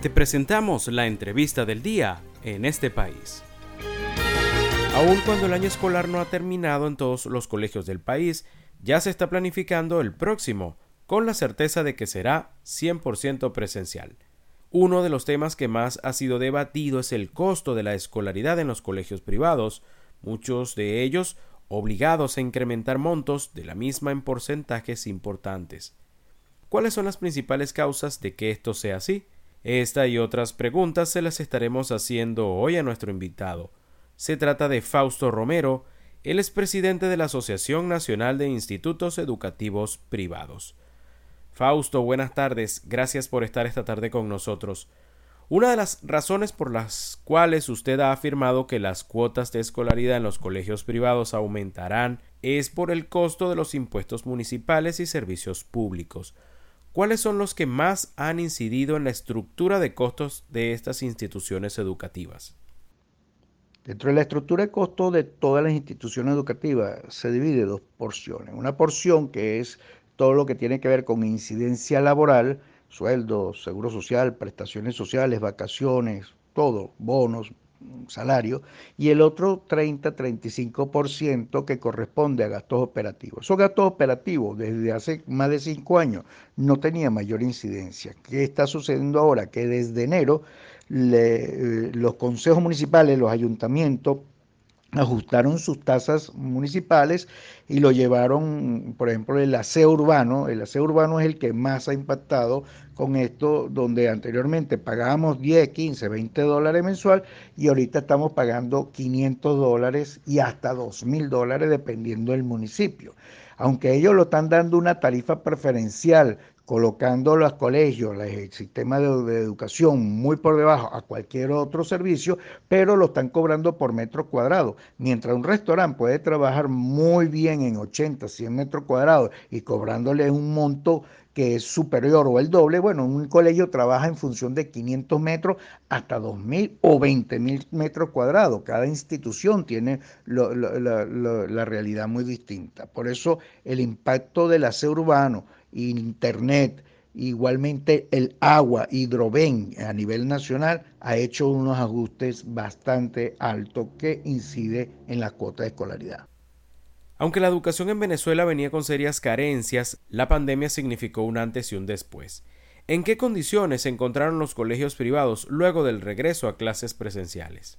Te presentamos la entrevista del día en este país. Aun cuando el año escolar no ha terminado en todos los colegios del país, ya se está planificando el próximo, con la certeza de que será 100% presencial. Uno de los temas que más ha sido debatido es el costo de la escolaridad en los colegios privados, muchos de ellos obligados a incrementar montos de la misma en porcentajes importantes. ¿Cuáles son las principales causas de que esto sea así? Esta y otras preguntas se las estaremos haciendo hoy a nuestro invitado. Se trata de Fausto Romero, él es presidente de la Asociación Nacional de Institutos Educativos Privados. Fausto, buenas tardes. Gracias por estar esta tarde con nosotros. Una de las razones por las cuales usted ha afirmado que las cuotas de escolaridad en los colegios privados aumentarán es por el costo de los impuestos municipales y servicios públicos. ¿Cuáles son los que más han incidido en la estructura de costos de estas instituciones educativas? Dentro de la estructura de costos de todas las instituciones educativas se divide dos porciones. Una porción que es todo lo que tiene que ver con incidencia laboral, sueldos, seguro social, prestaciones sociales, vacaciones, todo, bonos, salario, y el otro 30-35% que corresponde a gastos operativos. Esos gastos operativos desde hace más de cinco años no tenía mayor incidencia. ¿Qué está sucediendo ahora? Que desde enero eh, los consejos municipales, los ayuntamientos, ajustaron sus tasas municipales y lo llevaron, por ejemplo, el aseo urbano. El aseo urbano es el que más ha impactado con esto, donde anteriormente pagábamos 10, 15, 20 dólares mensual y ahorita estamos pagando 500 dólares y hasta 2 mil dólares dependiendo del municipio. Aunque ellos lo están dando una tarifa preferencial colocando los colegios, el sistema de, educación muy por debajo a cualquier otro servicio, pero lo están cobrando por metro cuadrado. Mientras un restaurante puede trabajar muy bien en 80, 100 metros cuadrados y cobrándole un monto que es superior o el doble, bueno, un colegio trabaja en función de 500 metros hasta 2.000 o 20.000 metros cuadrados. Cada institución tiene la realidad muy distinta. Por eso el impacto del aseo urbano, Internet, igualmente el agua, Hidroven a nivel nacional, ha hecho unos ajustes bastante altos que incide en la cuota de escolaridad. Aunque la educación en Venezuela venía con serias carencias, la pandemia significó un antes y un después. ¿En qué condiciones se encontraron los colegios privados luego del regreso a clases presenciales?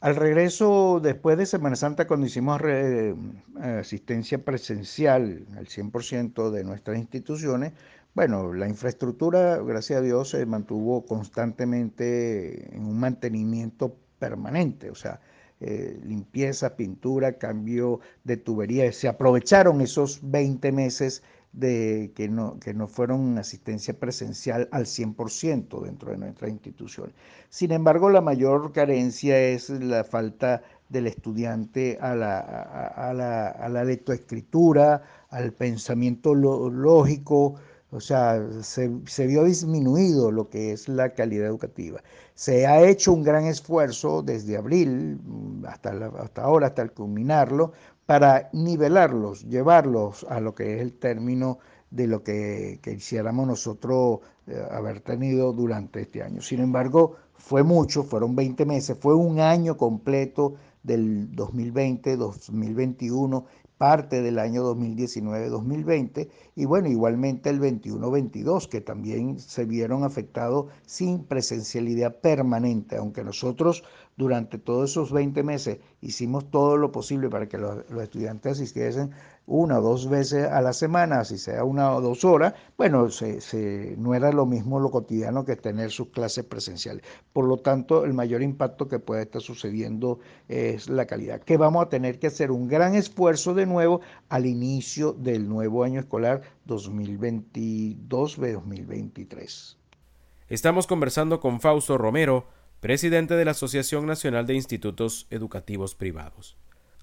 Al regreso, después de Semana Santa, cuando hicimos eh, asistencia presencial al 100% de nuestras instituciones, bueno, la infraestructura, gracias a Dios, se mantuvo constantemente en un mantenimiento permanente, o sea, eh, limpieza, pintura, cambio de tuberías. Se aprovecharon esos 20 meses de que no, que no fueron asistencia presencial al 100% dentro de nuestra institución. Sin embargo, la mayor carencia es la falta del estudiante a la, a, la, a la lectoescritura, al pensamiento lógico, o sea, se, se, vio disminuido lo que es la calidad educativa. Se ha hecho un gran esfuerzo desde abril hasta, hasta ahora, hasta el culminarlo, para nivelarlos, llevarlos a lo que es el término de lo que, quisiéramos nosotros eh, haber tenido durante este año. Sin embargo, fue mucho, fueron 20 meses, fue un año completo del 2020, 2021 parte del año 2019-2020 y bueno, igualmente el 21-22 que también se vieron afectados sin presencialidad permanente, aunque nosotros durante todos esos 20 meses hicimos todo lo posible para que los, estudiantes asistiesen una o dos veces a la semana, si sea una o dos horas, bueno, se, no era lo mismo lo cotidiano que tener sus clases presenciales. Por lo tanto, el mayor impacto que puede estar sucediendo es la calidad, que vamos a tener que hacer un gran esfuerzo de nuevo al inicio del nuevo año escolar 2022-2023. Estamos conversando con Fausto Romero, presidente de la Asociación Nacional de Institutos Educativos Privados.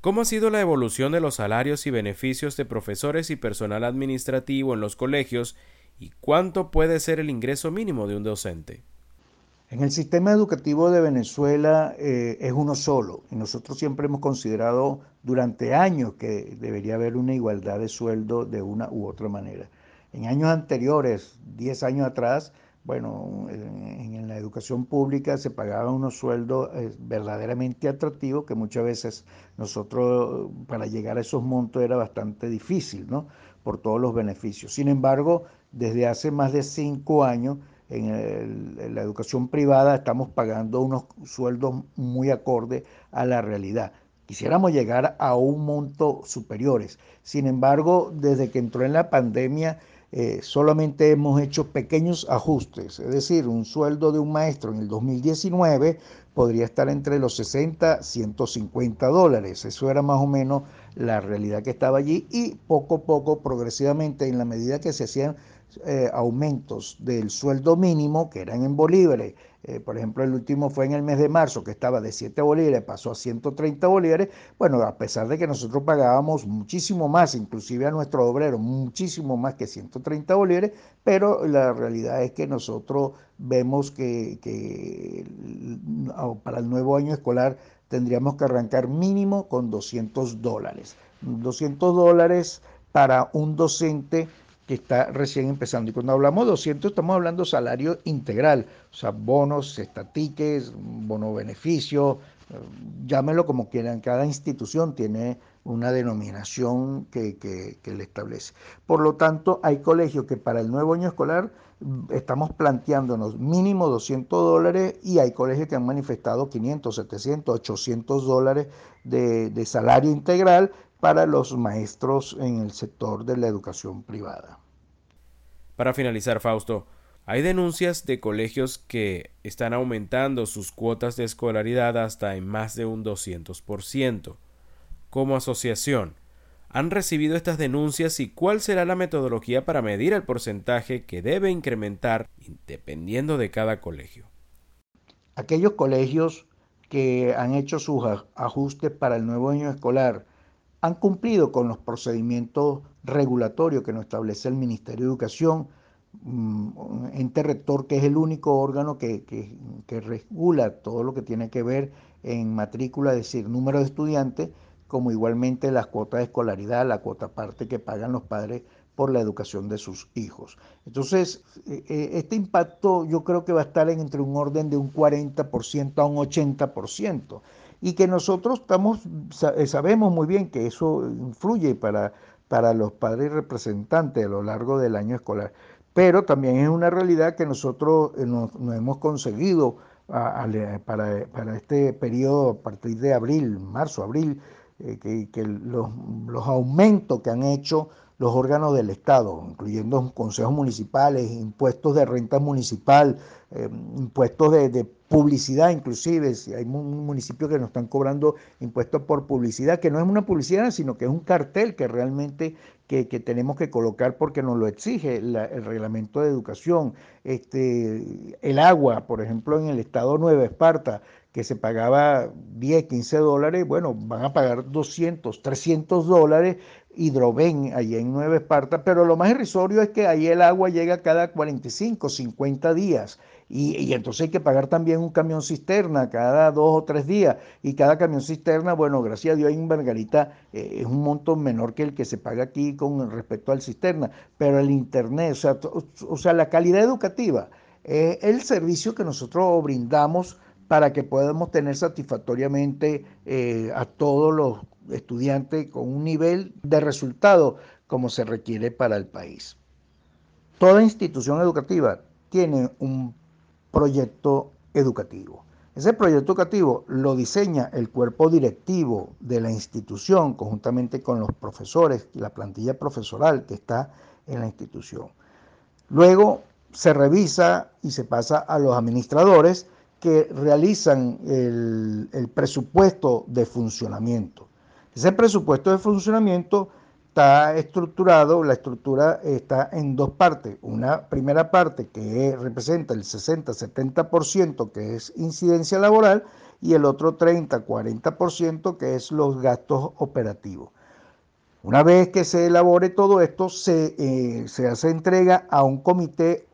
¿Cómo ha sido la evolución de los salarios y beneficios de profesores y personal administrativo en los colegios y cuánto puede ser el ingreso mínimo de un docente? En el sistema educativo de Venezuela eh, es uno solo y nosotros siempre hemos considerado durante años que debería haber una igualdad de sueldo de una u otra manera. En años anteriores, 10 años atrás, bueno, en, la educación pública se pagaban unos sueldos eh, verdaderamente atractivos que muchas veces nosotros para llegar a esos montos era bastante difícil, ¿no? Por todos los beneficios. Sin embargo, desde hace más de cinco años en, la educación privada estamos pagando unos sueldos muy acordes a la realidad. Quisiéramos llegar a un monto superiores. Sin embargo, desde que entró en la pandemia, eh, solamente hemos hecho pequeños ajustes, es decir, un sueldo de un maestro en el 2019 podría estar entre los 60 150 dólares. Eso era más o menos la realidad que estaba allí y poco a poco, progresivamente, en la medida que se hacían eh, aumentos del sueldo mínimo, que eran en bolívares, eh, por ejemplo, el último fue en el mes de marzo, que estaba de 7 bolívares, pasó a 130 bolívares, bueno, a pesar de que nosotros pagábamos muchísimo más, inclusive a nuestros obreros, muchísimo más que 130 bolívares, pero la realidad es que nosotros vemos que, que para el nuevo año escolar tendríamos que arrancar mínimo con 200 dólares. 200 dólares para un docente que está recién empezando. Y cuando hablamos de 200 estamos hablando salario integral, o sea, bonos, estatiques, bono beneficio, eh, llámelo como quieran, cada institución tiene una denominación que, que, le establece. Por lo tanto, hay colegios que para el nuevo año escolar estamos planteándonos mínimo 200 dólares y hay colegios que han manifestado 500, 700, 800 dólares de, de salario integral para los maestros en el sector de la educación privada. Para finalizar, Fausto, hay denuncias de colegios que están aumentando sus cuotas de escolaridad hasta en más de un 200%. Como asociación, ¿han recibido estas denuncias y cuál será la metodología para medir el porcentaje que debe incrementar dependiendo de cada colegio? Aquellos colegios que han hecho sus ajustes para el nuevo año escolar han cumplido con los procedimientos regulatorios que nos establece el Ministerio de Educación, mm, ente rector que es el único órgano que, que, regula todo lo que tiene que ver en matrícula, es decir, número de estudiantes, como igualmente las cuotas de escolaridad, la cuota parte que pagan los padres por la educación de sus hijos. Entonces, e, e, este impacto yo creo que va a estar entre un orden de un 40% a un 80% y que nosotros estamos, eh, sabemos muy bien que eso influye para, para los padres representantes a lo largo del año escolar. Pero también es una realidad que nosotros eh, nos, hemos conseguido para, para, este periodo a partir de abril, marzo, abril, eh, que, los, los, aumentos que han hecho los órganos del Estado, incluyendo consejos municipales, impuestos de renta municipal, impuestos de, de publicidad inclusive, si hay municipios que nos están cobrando impuestos por publicidad, que no es una publicidad, sino que es un cartel que realmente que, tenemos que colocar porque nos lo exige el reglamento de educación. Este, el agua, por ejemplo, en el estado Nueva Esparta, que se pagaba 10, 15 dólares, bueno, van a pagar 200, 300 dólares hidroven allí en Nueva Esparta, pero lo más irrisorio es que ahí el agua llega cada 45, 50 días y, entonces hay que pagar también un camión cisterna cada dos o tres días. Y cada camión cisterna, bueno, gracias a Dios en Margarita eh, es un monto menor que el que se paga aquí con respecto al cisterna. Pero el Internet, o sea, o sea la calidad educativa, es el servicio que nosotros brindamos para que podamos tener satisfactoriamente eh, a todos los estudiantes con un nivel de resultado como se requiere para el país. Toda institución educativa tiene un proyecto educativo. Ese proyecto educativo lo diseña el cuerpo directivo de la institución conjuntamente con los profesores y la plantilla profesoral que está en la institución. Luego se revisa y se pasa a los administradores que realizan el, el presupuesto de funcionamiento. Ese presupuesto de funcionamiento está estructurado, la estructura está en dos partes. Una primera parte que representa el 60-70% que es incidencia laboral y el otro 30-40% que es los gastos operativos. Una vez que se elabore todo esto, se, eh, se hace entrega a un comité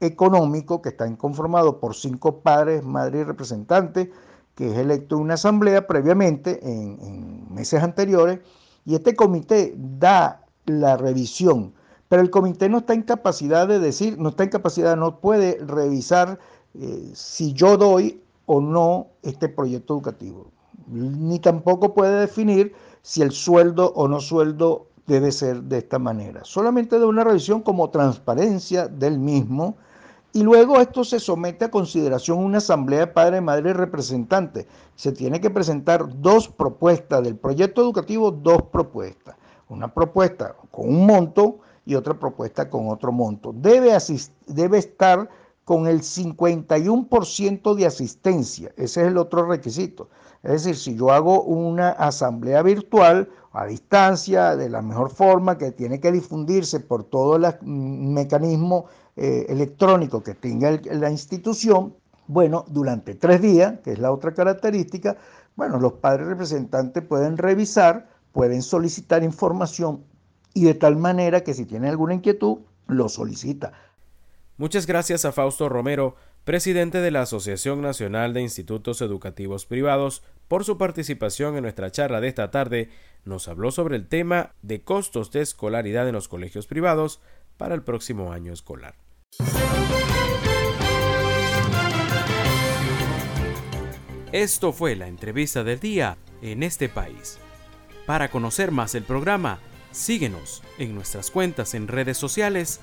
económico que está conformado por cinco padres, madres y representantes, que es electo en una asamblea previamente en meses anteriores y este comité da la revisión Pero el comité no está en capacidad de decir, no está en capacidad, no puede revisar eh, si yo doy o no este proyecto educativo. Ni tampoco puede definir si el sueldo o no sueldo debe ser de esta manera. Solamente de una revisión como transparencia del mismo y luego esto se somete a consideración una asamblea de padres, madres y representantes. Se tiene que presentar dos propuestas del proyecto educativo, dos propuestas. Una propuesta con un monto y otra propuesta con otro monto. Debe, debe estar con el 51% de asistencia. Ese es el otro requisito. Es decir, si yo hago una asamblea virtual a distancia, de la mejor forma, que tiene que difundirse por todo el mecanismo eh, electrónico que tenga la institución, bueno, durante tres días, que es la otra característica, bueno, los padres representantes pueden revisar, pueden solicitar información y de tal manera que si tienen alguna inquietud, lo solicita. Muchas gracias a Fausto Romero presidente de la Asociación Nacional de Institutos Educativos Privados, por su participación en nuestra charla de esta tarde, nos habló sobre el tema de costos de escolaridad en los colegios privados para el próximo año escolar. Esto fue la entrevista del día en este país. Para conocer más el programa, síguenos en nuestras cuentas en redes sociales